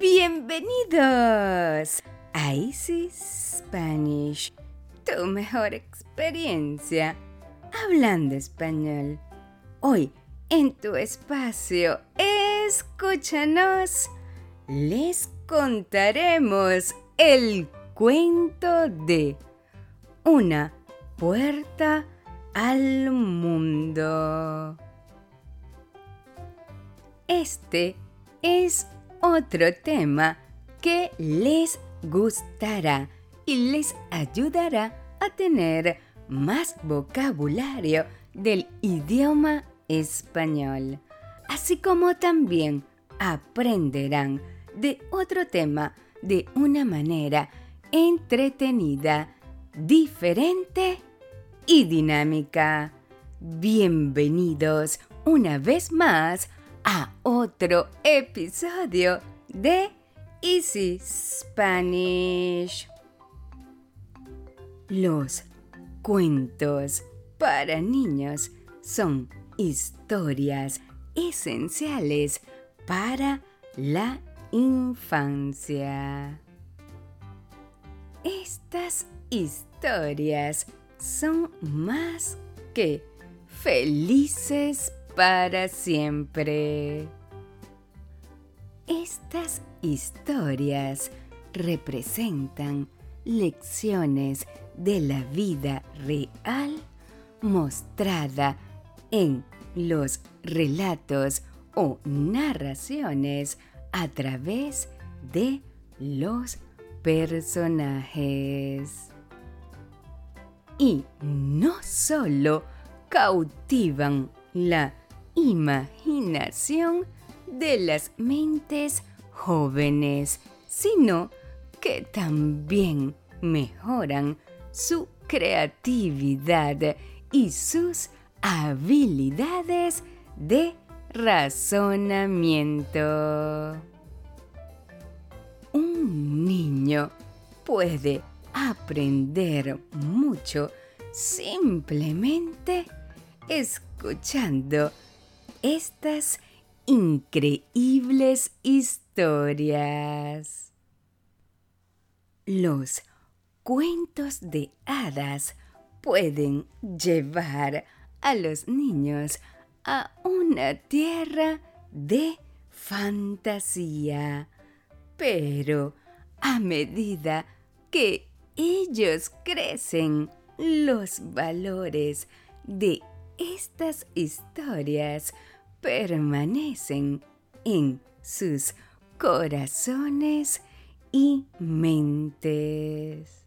Bienvenidos a Easy Spanish, tu mejor experiencia hablando español. Hoy, en tu espacio, escúchanos. Les contaremos el cuento de una puerta al mundo. Este es otro tema que les gustará y les ayudará a tener más vocabulario del idioma español, así como también aprenderán de otro tema de una manera entretenida, diferente y dinámica. Bienvenidos una vez más a otro episodio de Easy Spanish. Los cuentos para niños son historias esenciales para la infancia. Estas historias son más que felices para siempre. Estas historias representan lecciones de la vida real mostrada en los relatos o narraciones a través de los personajes. Y no solo cautivan la imaginación de las mentes jóvenes, sino que también mejoran su creatividad y sus habilidades de razonamiento. Un niño puede aprender mucho simplemente escuchando estas increíbles historias. Los cuentos de hadas pueden llevar a los niños a una tierra de fantasía, pero a medida que ellos crecen, los valores de estas historias permanecen en sus corazones y mentes.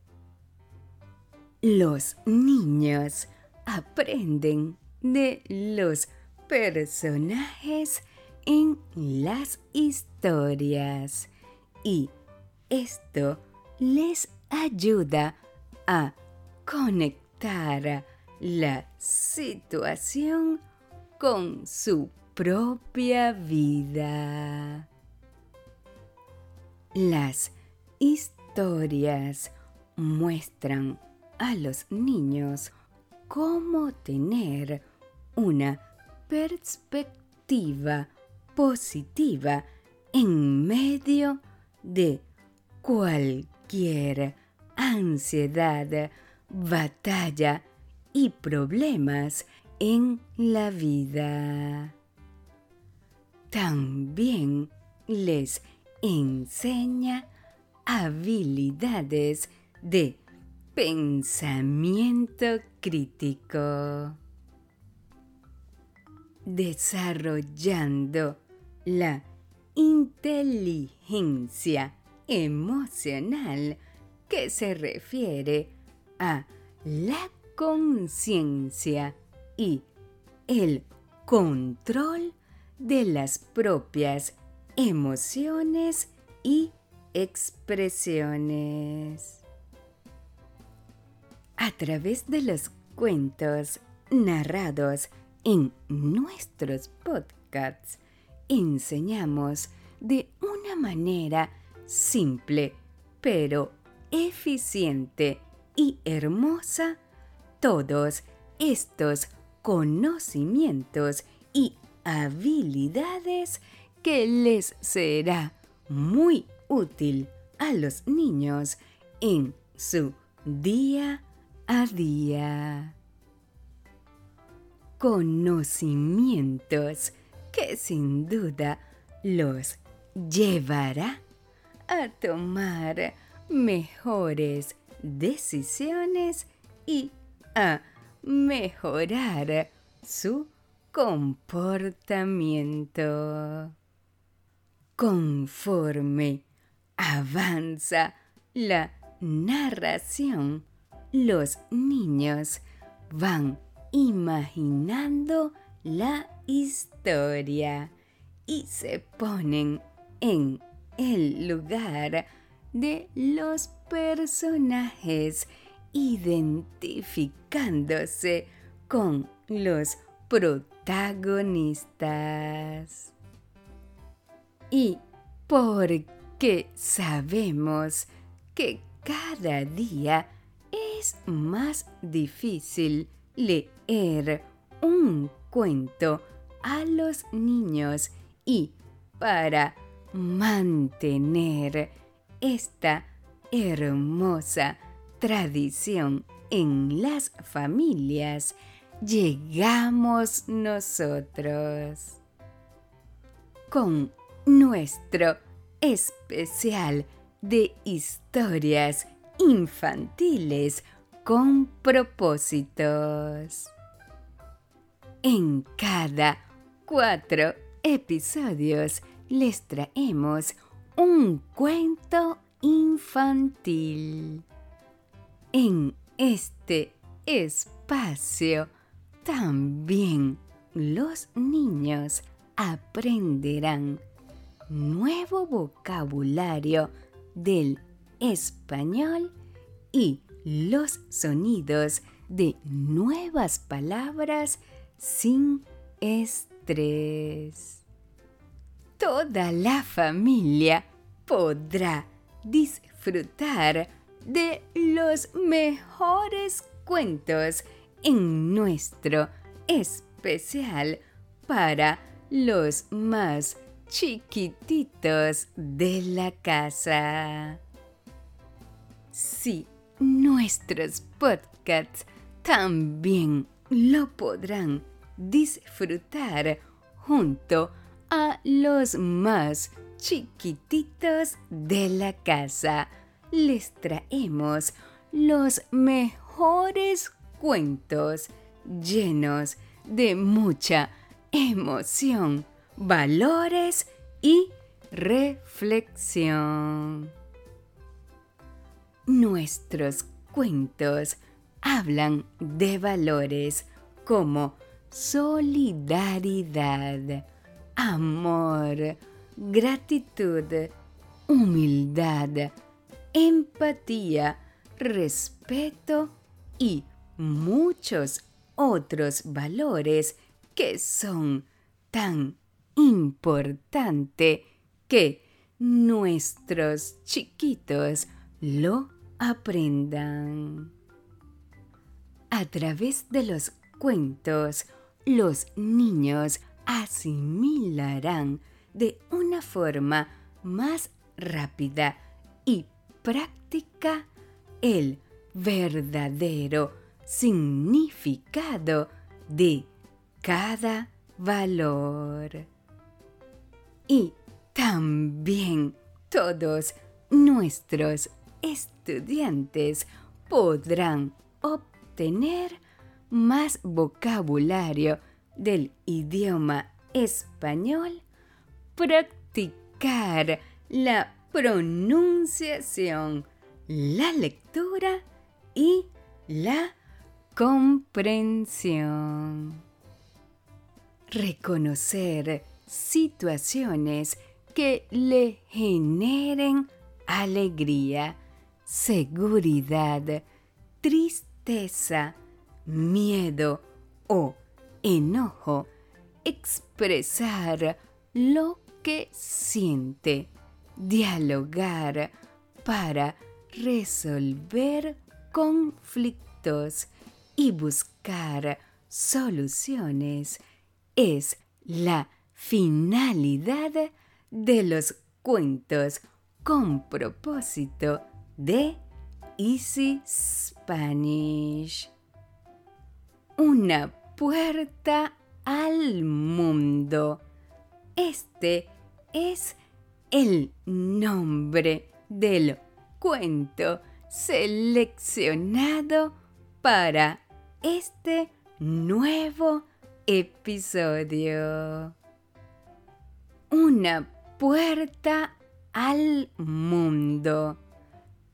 Los niños aprenden de los personajes en las historias y esto les ayuda a conectar la situación con su propia vida. Las historias muestran a los niños cómo tener una perspectiva positiva en medio de cualquier ansiedad, batalla y problemas en la vida. También les enseña habilidades de pensamiento crítico, desarrollando la inteligencia emocional que se refiere a la conciencia y el control de las propias emociones y expresiones. A través de los cuentos narrados en nuestros podcasts, enseñamos de una manera simple, pero eficiente y hermosa todos estos conocimientos y habilidades que les será muy útil a los niños en su día a día. Conocimientos que sin duda los llevará a tomar mejores decisiones y a mejorar su comportamiento. Conforme avanza la narración, los niños van imaginando la historia y se ponen en el lugar de los personajes, identificándose con los protagonistas. Y porque sabemos que cada día es más difícil leer un cuento a los niños y para mantener esta hermosa tradición en las familias, llegamos nosotros con nuestro especial de historias infantiles con propósitos. En cada cuatro episodios les traemos un cuento infantil. En este espacio también los niños aprenderán nuevo vocabulario del español y los sonidos de nuevas palabras sin estrés. Toda la familia podrá disfrutar de los mejores cuentos en nuestro especial para los más chiquititos de la casa. Sí, nuestros podcasts también lo podrán disfrutar junto a los más chiquititos de la casa. Les traemos los mejores cuentos llenos de mucha emoción, valores y reflexión. Nuestros cuentos hablan de valores como solidaridad, amor, gratitud, humildad, empatía, respeto y muchos otros valores que son tan importantes que nuestros chiquitos lo aprendan. A través de los cuentos, los niños asimilarán de una forma más rápida y práctica el verdadero significado de cada valor. Y también todos nuestros estudiantes podrán obtener más vocabulario del idioma español, practicar la pronunciación, la lectura y la comprensión. Reconocer situaciones que le generen alegría, seguridad, tristeza, miedo o enojo, expresar lo que siente, dialogar para resolver conflictos y buscar soluciones es la finalidad de los cuentos con propósito de Easy Spanish. Una puerta al mundo. Este es el nombre del cuento seleccionado para este nuevo episodio. Una puerta al mundo.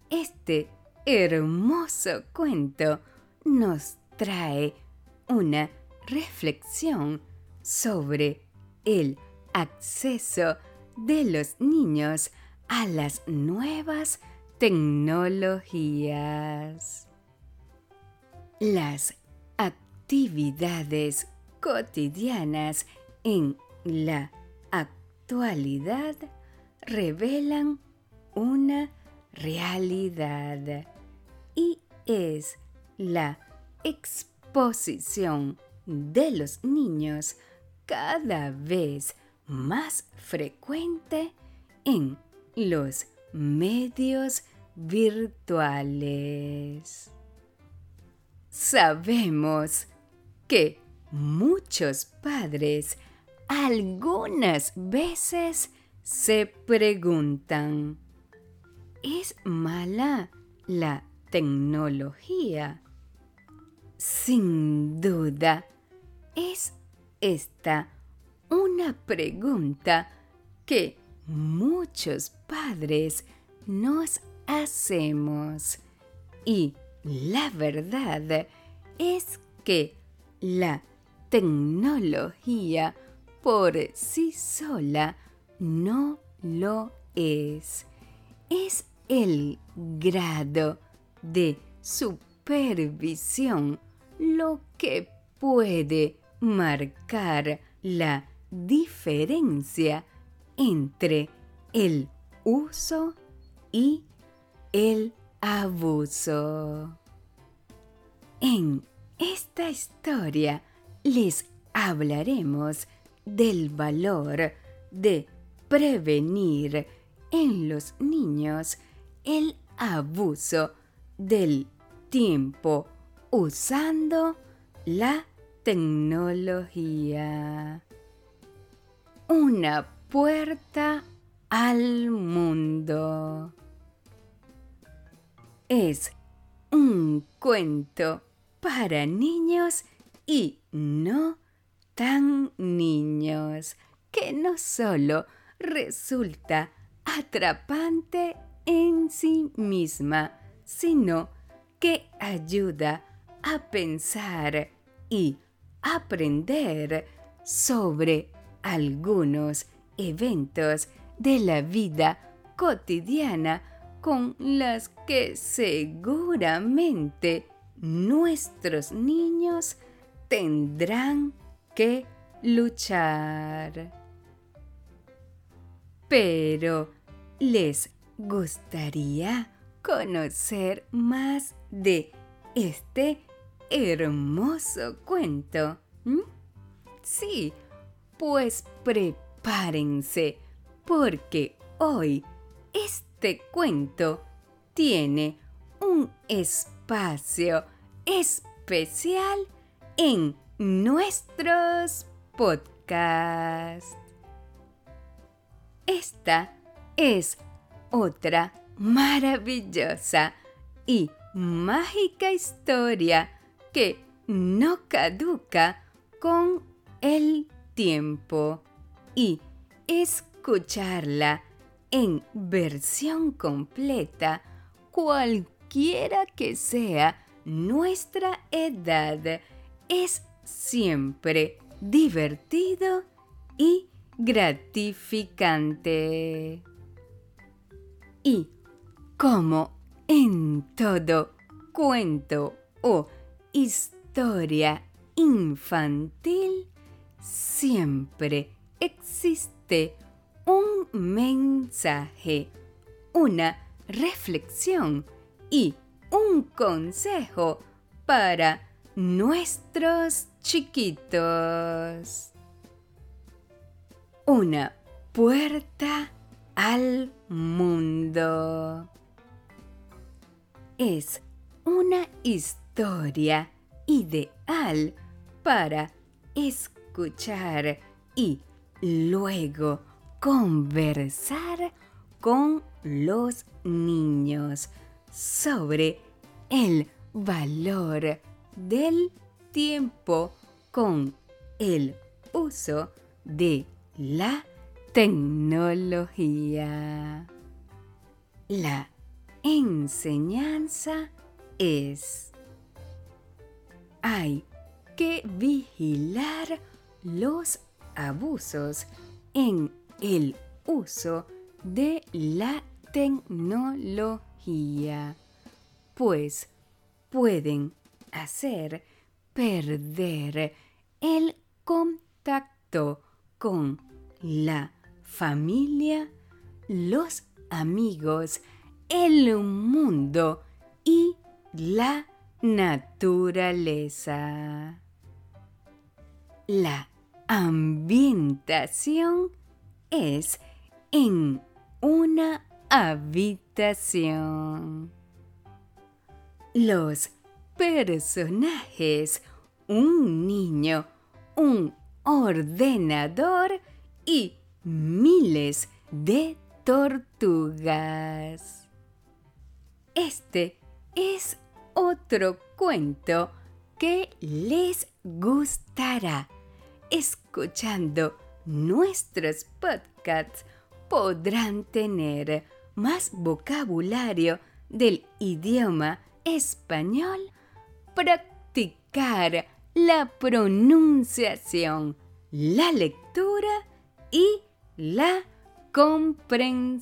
Este hermoso cuento nos trae una reflexión sobre el acceso de los niños a las nuevas tecnologías. Las actividades cotidianas en la actualidad revelan una realidad y es la exposición de los niños cada vez más frecuente en los medios virtuales. Sabemos que muchos padres algunas veces se preguntan, ¿es mala la tecnología? Sin duda, es esta una pregunta que muchos padres nos hacemos. Y la verdad es que la tecnología por sí sola no lo es. Es el grado de supervisión lo que puede marcar la diferencia entre el uso y el abuso. En esta historia les hablaremos del valor de prevenir en los niños el abuso del tiempo usando la tecnología. Una puerta al mundo. Es un cuento para niños y no tan niños que no solo resulta atrapante en sí misma, sino que ayuda a pensar y aprender sobre algunos eventos de la vida cotidiana con las que seguramente nuestros niños tendrán que luchar. Pero, ¿les gustaría conocer más de este hermoso cuento? ¿Mm? Sí, pues prepárense, porque hoy este cuento tiene un espacio especial en nuestros podcasts. Esta es otra maravillosa y mágica historia que no caduca con el tiempo y escucharla en versión completa cualquiera que sea nuestra edad es siempre divertido y gratificante. Y como en todo cuento o historia infantil, siempre existe un mensaje, una reflexión y un consejo para nuestros chiquitos. Una puerta al mundo. Es una historia ideal para escuchar y luego conversar con los niños sobre el valor del tiempo con el uso de la tecnología. La enseñanza es hay que vigilar los abusos en el uso de la tecnología, pues pueden hacer perder el contacto con la familia, los amigos, el mundo y la naturaleza. La ambientación es en una habitación. Los personajes, un niño, un ordenador y miles de tortugas. Este es otro cuento que les gustará. Escuchando nuestros podcasts podrán tener más vocabulario del idioma español, practicar la pronunciación, la lectura y la comprensión.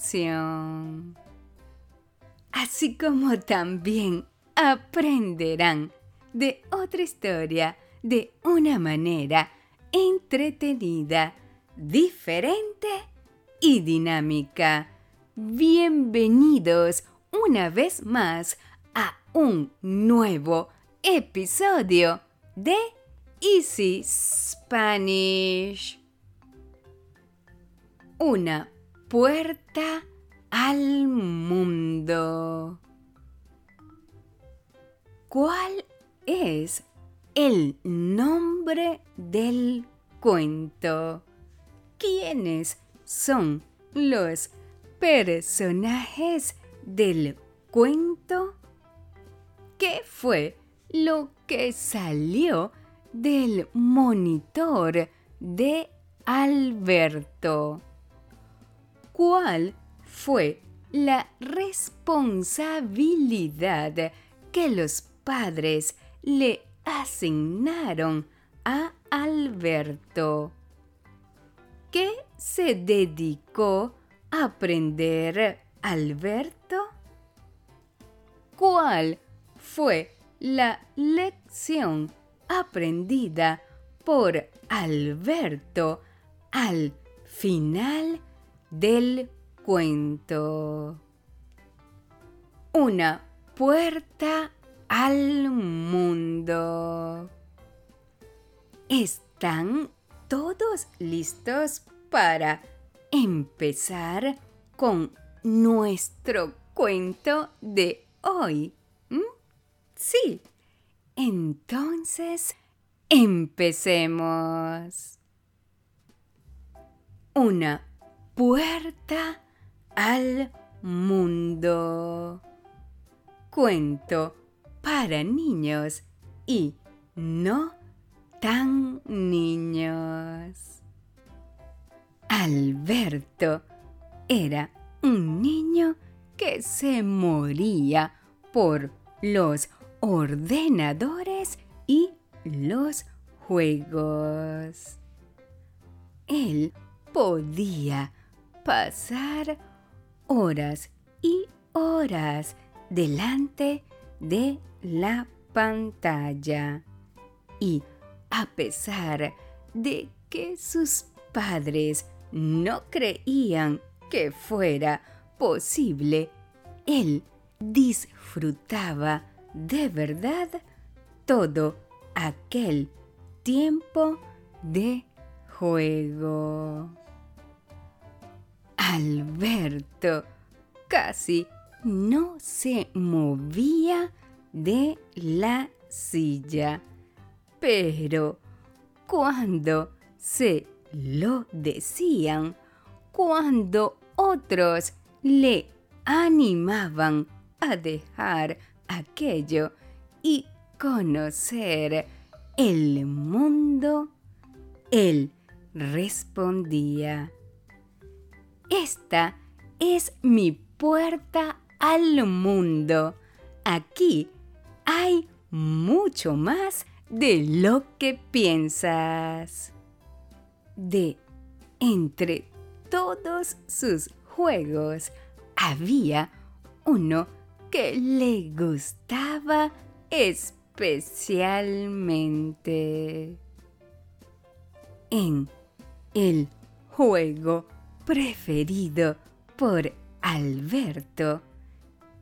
Así como también aprenderán de otra historia de una manera entretenida, diferente y dinámica. Bienvenidos una vez más a un nuevo episodio de Easy Spanish. Una puerta al mundo. ¿Cuál es el nombre del cuento? ¿Quiénes son los personajes del cuento? ¿Qué fue lo que salió del monitor de Alberto? ¿Cuál fue la responsabilidad que los padres le asignaron a Alberto? ¿Qué se dedicó aprender Alberto? ¿Cuál fue la lección aprendida por Alberto al final del cuento? Una puerta al mundo. ¿Están todos listos para empezar con nuestro cuento de hoy? ¿Mm? Sí. Entonces, empecemos. Una puerta al mundo. Cuento para niños y no tan niños. Alberto era un niño que se moría por los ordenadores y los juegos. Él podía pasar horas y horas delante de la pantalla y a pesar de que sus padres no creían que fuera posible, él disfrutaba de verdad todo aquel tiempo de juego. Alberto casi no se movía de la silla, pero cuando se lo decían, cuando otros le animaban a dejar aquello y conocer el mundo, él respondía, esta es mi puerta al mundo. Aquí hay mucho más de lo que piensas. De entre todos sus juegos había uno que le gustaba especialmente. En el juego preferido por Alberto,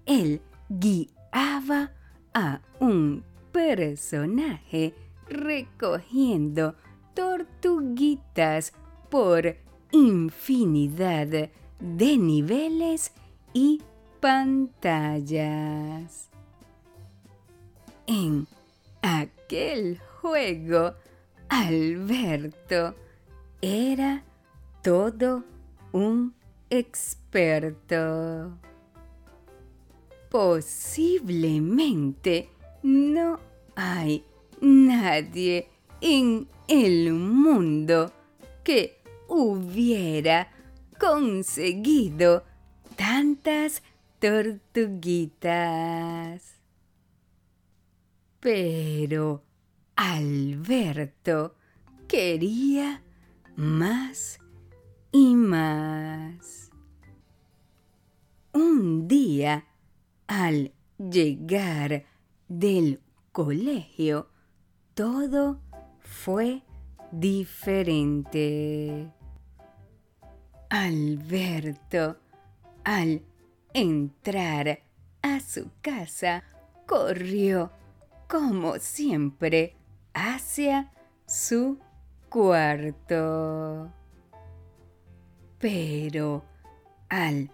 él guiaba a un personaje recogiendo tortuguitas por infinidad de niveles y pantallas. En aquel juego, Alberto era todo un experto. Posiblemente no hay nadie en el mundo que hubiera conseguido tantas tortuguitas. Pero Alberto quería más y más. Un día, al llegar del colegio, todo fue diferente. Alberto, al entrar a su casa, corrió, como siempre, hacia su cuarto. Pero al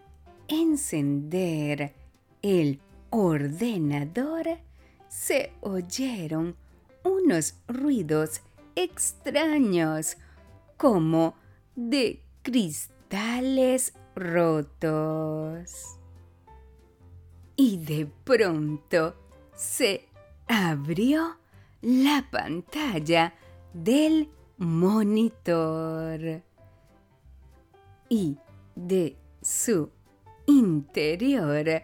encender el ordenador, se oyeron unos ruidos extraños como de cristales rotos. Y de pronto se abrió la pantalla del monitor y de su interior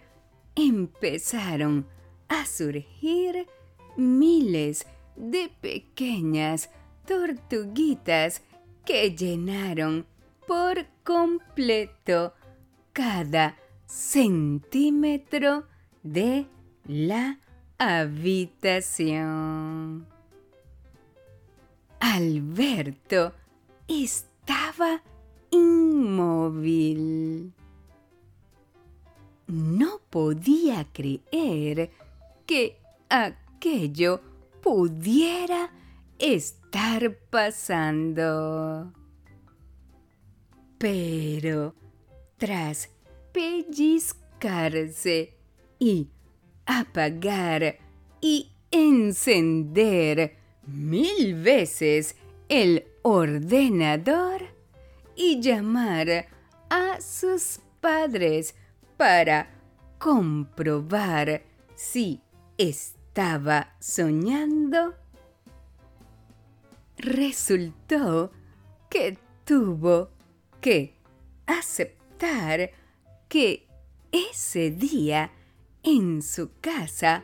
empezaron a surgir miles de pequeñas tortuguitas que llenaron por completo cada centímetro de la habitación. Alberto estaba inmóvil. No podía creer que aquello pudiera estar pasando. Pero tras pellizcarse y apagar y encender mil veces el ordenador y llamar a sus padres para comprobar si estaba soñando, resultó que tuvo que aceptar que ese día en su casa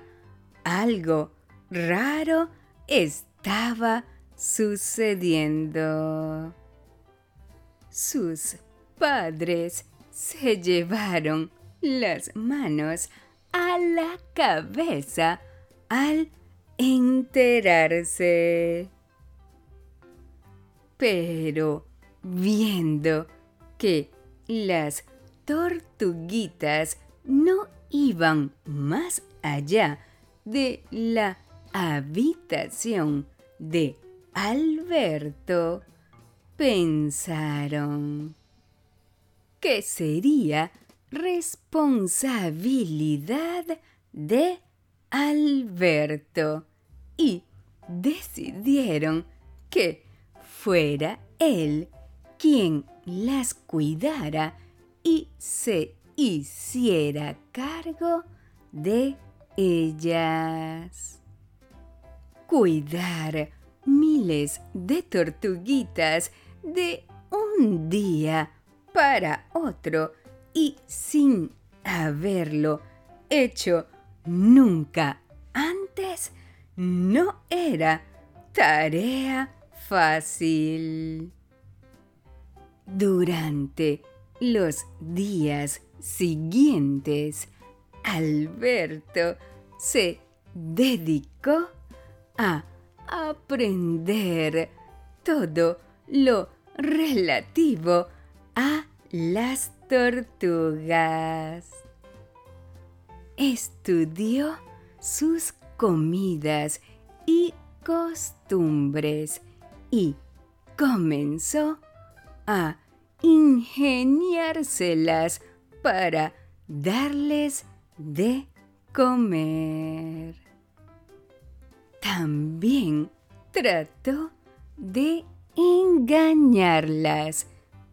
algo raro estaba sucediendo. Sus padres se llevaron las manos a la cabeza al enterarse. Pero viendo que las tortuguitas no iban más allá de la habitación de Alberto, pensaron, que sería responsabilidad de Alberto y decidieron que fuera él quien las cuidara y se hiciera cargo de ellas. Cuidar miles de tortuguitas de un día para otro y sin haberlo hecho nunca antes no era tarea fácil. Durante los días siguientes, Alberto se dedicó a aprender todo lo relativo a las tortugas. Estudió sus comidas y costumbres y comenzó a ingeniárselas para darles de comer. También trató de engañarlas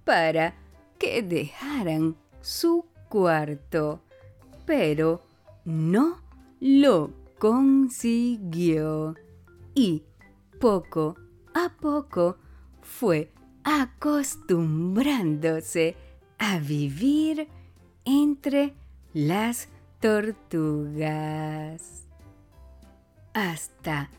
para que dejaran su cuarto, pero no lo consiguió. Y poco a poco fue acostumbrándose a vivir entre las tortugas. Hasta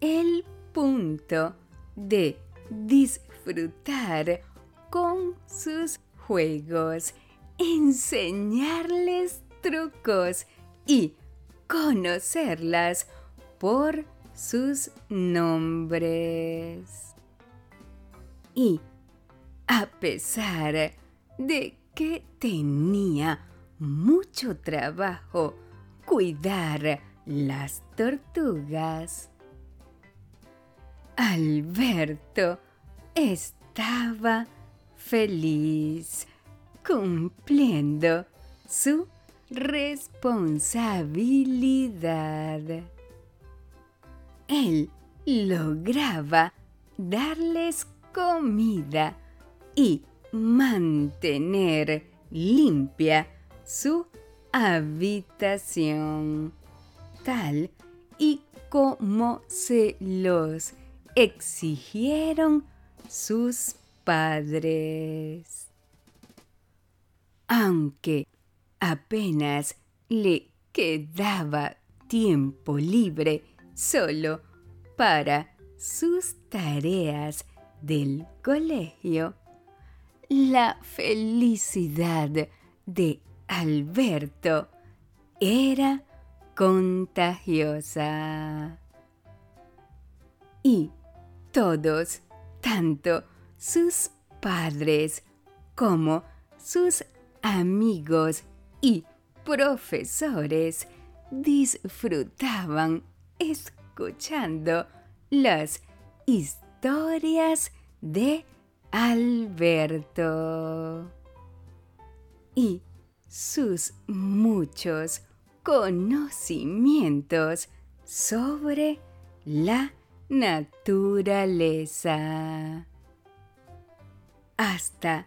el punto de disfrutar con sus juegos, enseñarles trucos y conocerlas por sus nombres. Y a pesar de que tenía mucho trabajo cuidar las tortugas, Alberto estaba feliz cumpliendo su responsabilidad. Él lograba darles comida y mantener limpia su habitación, tal y como se los exigieron sus padres. Aunque apenas le quedaba tiempo libre solo para sus tareas del colegio, la felicidad de Alberto era contagiosa. Y todos, tanto sus padres como sus amigos y profesores, disfrutaban escuchando las historias de Alberto y sus muchos conocimientos sobre la naturaleza. Hasta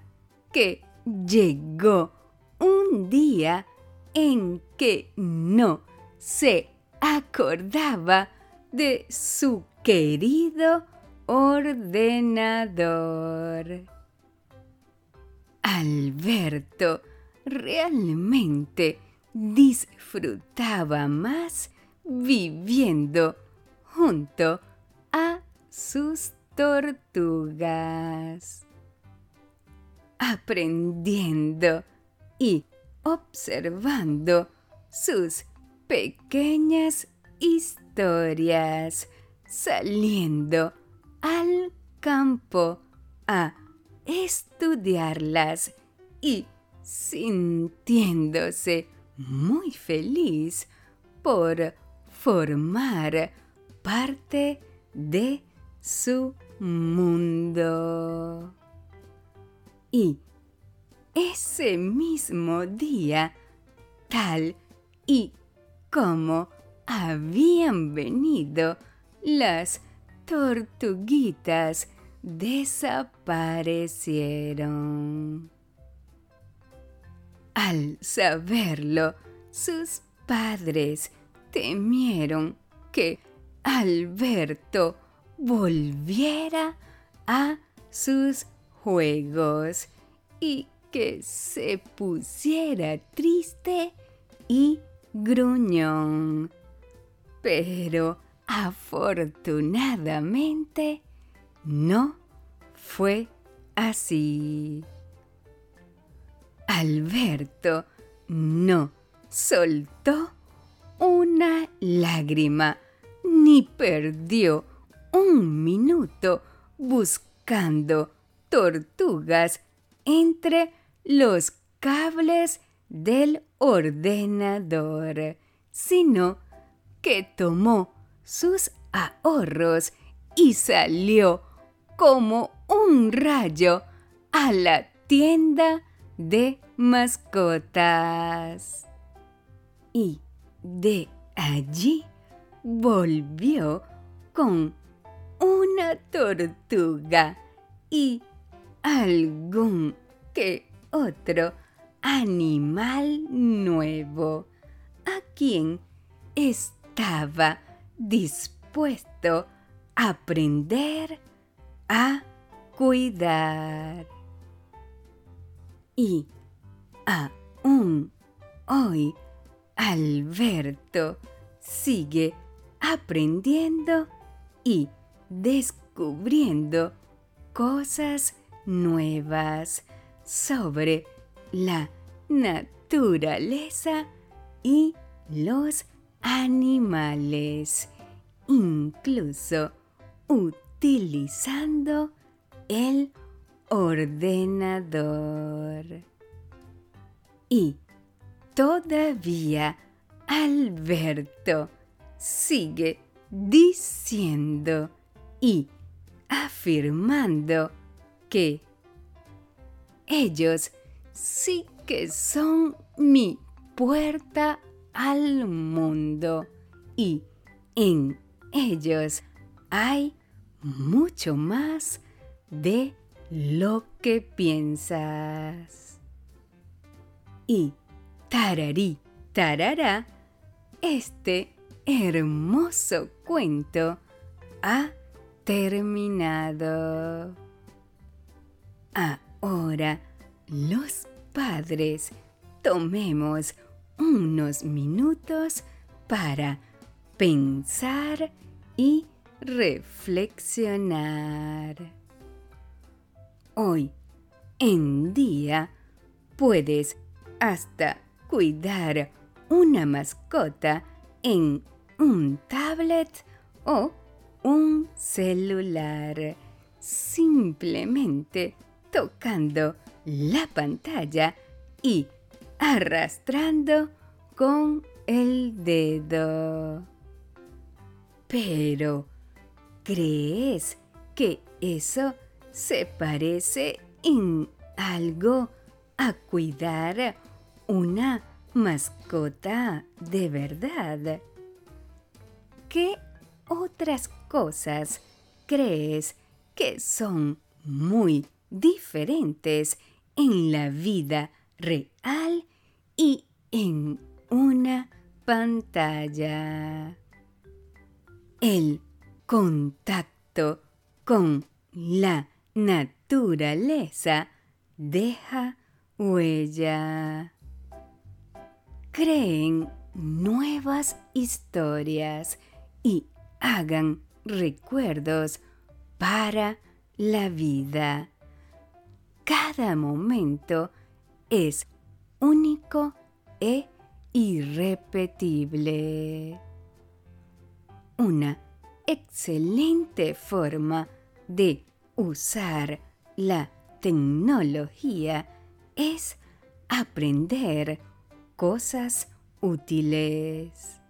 que llegó un día en que no se acordaba de su querido ordenador. Alberto realmente disfrutaba más viviendo junto a sus tortugas, aprendiendo y observando sus pequeñas historias, saliendo al campo a estudiarlas y sintiéndose muy feliz por formar parte de su mundo. Y ese mismo día, tal y como habían venido, las tortuguitas desaparecieron. Al saberlo, sus padres temieron que Alberto volviera a sus juegos y que se pusiera triste y gruñón. Pero afortunadamente no fue así. Alberto no soltó una lágrima ni perdió un minuto buscando tortugas entre los cables del ordenador, sino que tomó sus ahorros y salió como un rayo a la tienda de mascotas. Y de allí volvió con una tortuga y algún que otro animal nuevo a quien estaba dispuesto a aprender a cuidar. Y aún hoy Alberto sigue aprendiendo y descubriendo cosas nuevas sobre la naturaleza y los animales, incluso utilizando el ordenador. Y todavía Alberto sigue diciendo y afirmando que ellos sí que son mi puerta al mundo y en ellos hay mucho más de lo que piensas. Y tararí, tarará, este hermoso cuento ha terminado. Ahora los padres tomemos unos minutos para pensar y reflexionar. Hoy en día puedes hasta cuidar una mascota en un tablet o un celular, simplemente tocando la pantalla y arrastrando con el dedo. Pero, ¿crees que eso se parece en algo a cuidar una mascota de verdad? ¿Qué otras cosas crees que son muy diferentes en la vida real y en una pantalla? El contacto con la naturaleza deja huella. Creen nuevas historias y hagan recuerdos para la vida. Cada momento es único e irrepetible. Una excelente forma de usar la tecnología es aprender cosas útiles.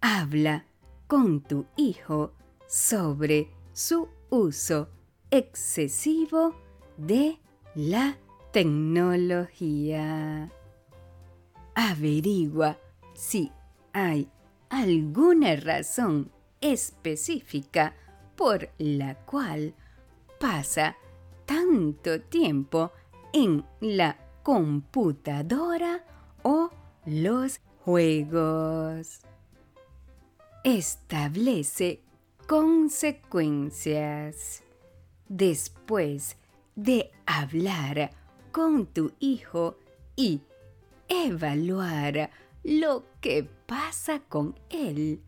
Habla con tu hijo sobre su uso excesivo de la tecnología. Averigua si hay alguna razón específica por la cual pasa tanto tiempo en la computadora o los juegos. Establece consecuencias. Después de hablar con tu hijo y evaluar lo que pasa con él,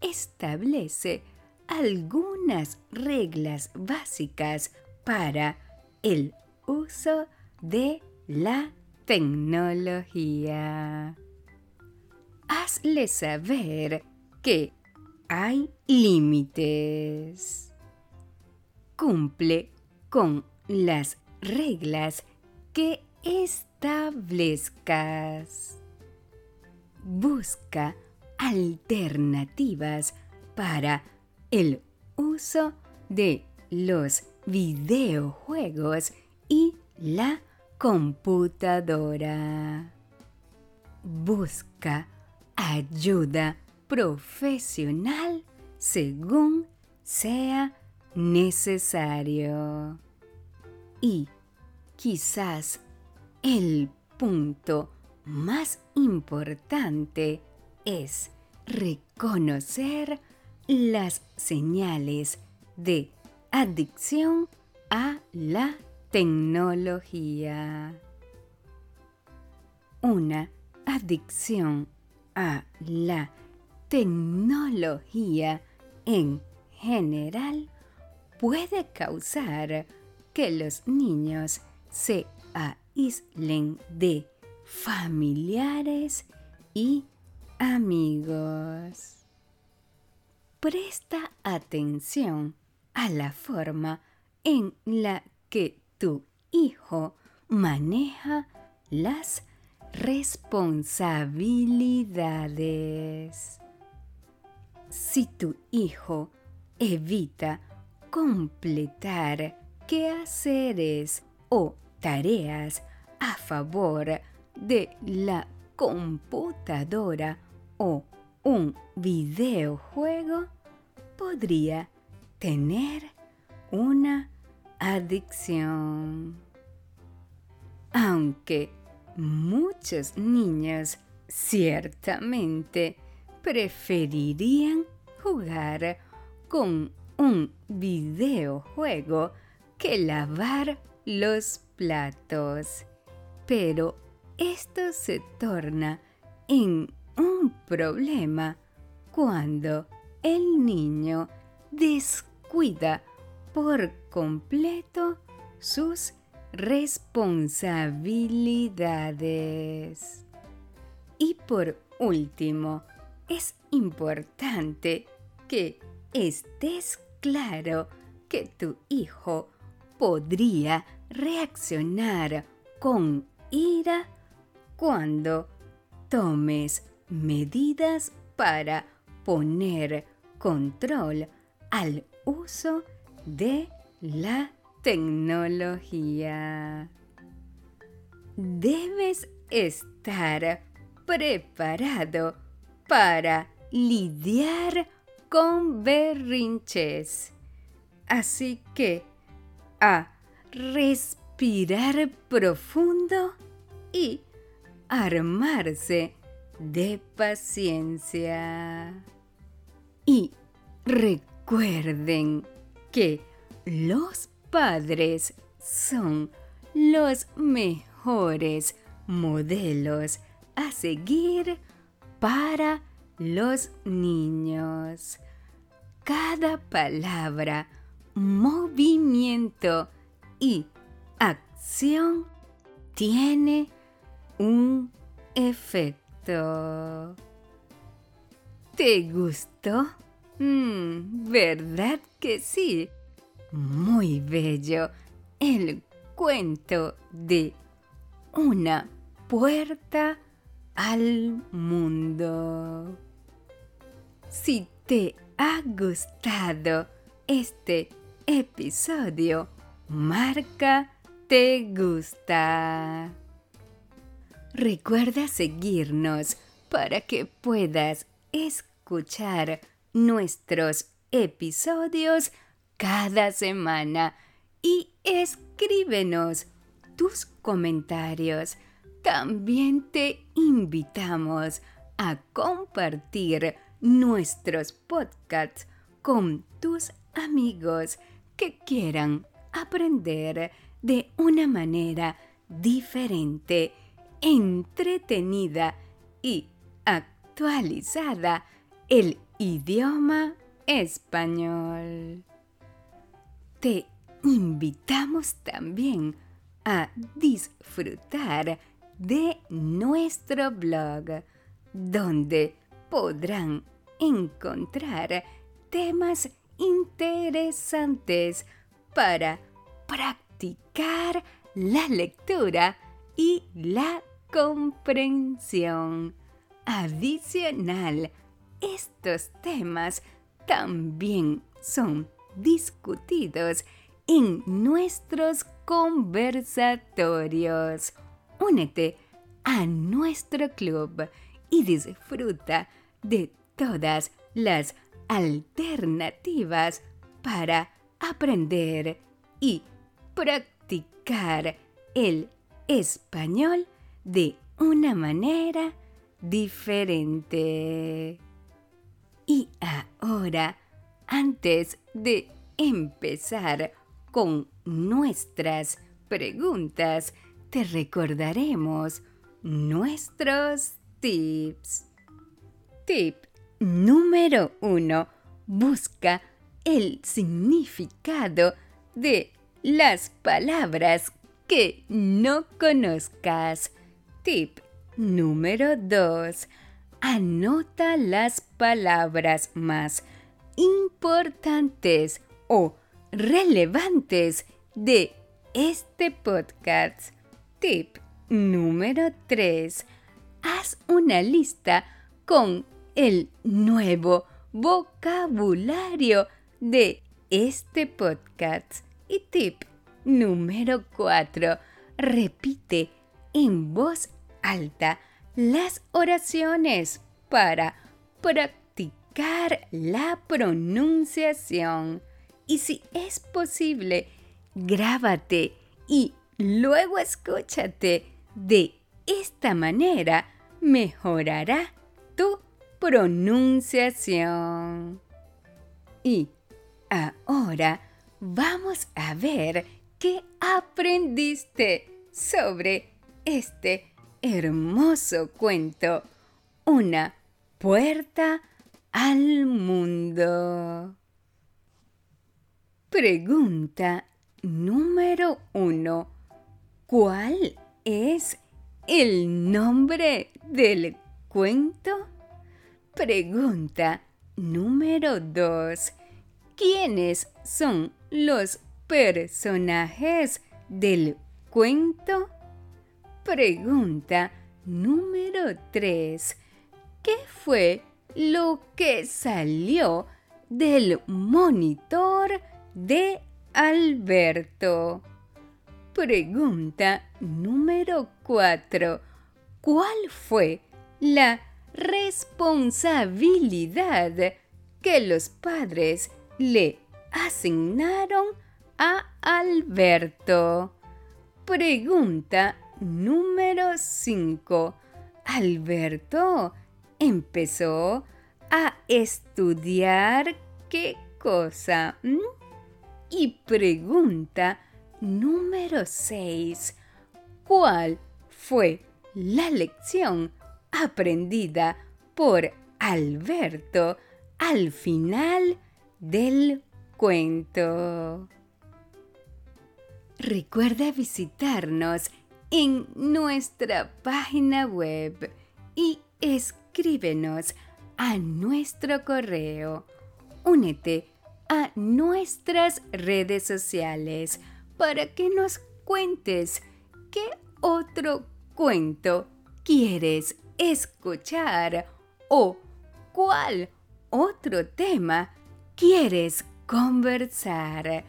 establece algunas reglas básicas para el uso de la tecnología. Hazle saber que hay límites. Cumple con las reglas que establezcas. Busca alternativas para el uso de los videojuegos y la computadora. Busca ayuda profesional según sea necesario. Y quizás el punto más importante es reconocer las señales de adicción a la tecnología. Una adicción a la tecnología en general puede causar que los niños se aíslen de familiares y amigos. Presta atención a la forma en la que tu hijo maneja las responsabilidades. Si tu hijo evita completar quehaceres o tareas a favor de la computadora o un videojuego, podría tener una adicción. Aunque muchos niños ciertamente preferirían jugar con un videojuego que lavar los platos. Pero esto se torna en un problema cuando el niño descuida por completo sus responsabilidades. Y por último, es importante que estés claro que tu hijo podría reaccionar con ira cuando tomes medidas para poner control al uso de la tecnología. Debes estar preparado para lidiar con berrinches. Así que a respirar profundo y armarse de paciencia. Y recuerden que los padres son los mejores modelos a seguir para los niños. Cada palabra, movimiento y acción tiene un efecto. ¿Te gustó? Mm, ¿Verdad que sí? Muy bello el cuento de una puerta al mundo. Si te ha gustado este episodio, marca te gusta. Recuerda seguirnos para que puedas escuchar nuestros episodios cada semana y escríbenos tus comentarios. También te invitamos a compartir nuestros podcasts con tus amigos que quieran aprender de una manera diferente, entretenida y actualizada el idioma español. Te invitamos también a disfrutar de nuestro blog, donde podrán encontrar temas interesantes para practicar la lectura y la comprensión. Adicional, estos temas también son discutidos en nuestros conversatorios. Únete a nuestro club y disfruta de todas las alternativas para aprender y practicar el español de una manera diferente. Y ahora, antes de empezar con nuestras preguntas, te recordaremos nuestros tips. Tip número uno. Busca el significado de las palabras que no conozcas. Tip número 2. Anota las palabras más importantes o relevantes de este podcast. Tip número 3. Haz una lista con el nuevo vocabulario de este podcast. Y tip número 4. Repite en voz alta las oraciones para practicar la pronunciación. Y si es posible, grábate y luego escúchate. De esta manera mejorará tu pronunciación. Y ahora vamos a ver qué aprendiste sobre este hermoso cuento. Una puerta al mundo. Pregunta número uno. ¿Cuál es el nombre del cuento? Pregunta número 2. ¿Quiénes son los personajes del cuento? Pregunta número 3. ¿Qué fue lo que salió del monitor de Alberto? Pregunta número 4. ¿Cuál fue la responsabilidad que los padres le asignaron a Alberto. Pregunta número 5. Alberto empezó a estudiar qué cosa. Y pregunta número 6. ¿Cuál fue la lección aprendida por Alberto al final del cuento. Recuerda visitarnos en nuestra página web y escríbenos a nuestro correo. Únete a nuestras redes sociales para que nos cuentes qué otro cuento quieres escuchar o cuál otro tema quieres conversar.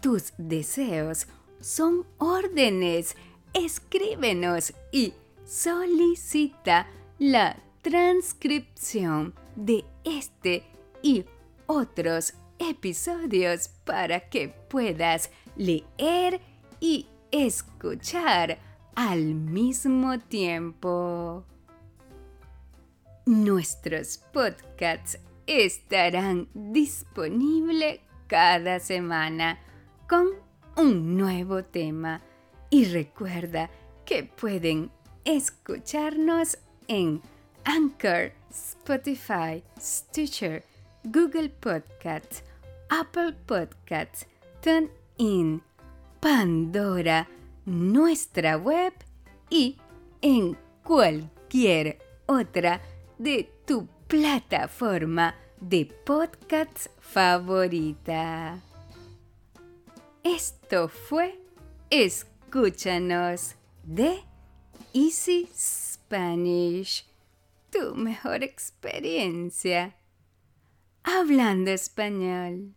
Tus deseos son órdenes. Escríbenos y solicita la transcripción de este y otros episodios para que puedas leer y escuchar al mismo tiempo. Nuestros podcasts estarán disponibles cada semana con un nuevo tema. Y recuerda que pueden escucharnos en Anchor, Spotify, Stitcher, Google Podcasts, Apple Podcasts, TuneIn, Pandora, nuestra web y en cualquier otra de tu plataforma de podcasts favorita. Esto fue Escúchanos de Easy Spanish, tu mejor experiencia hablando español.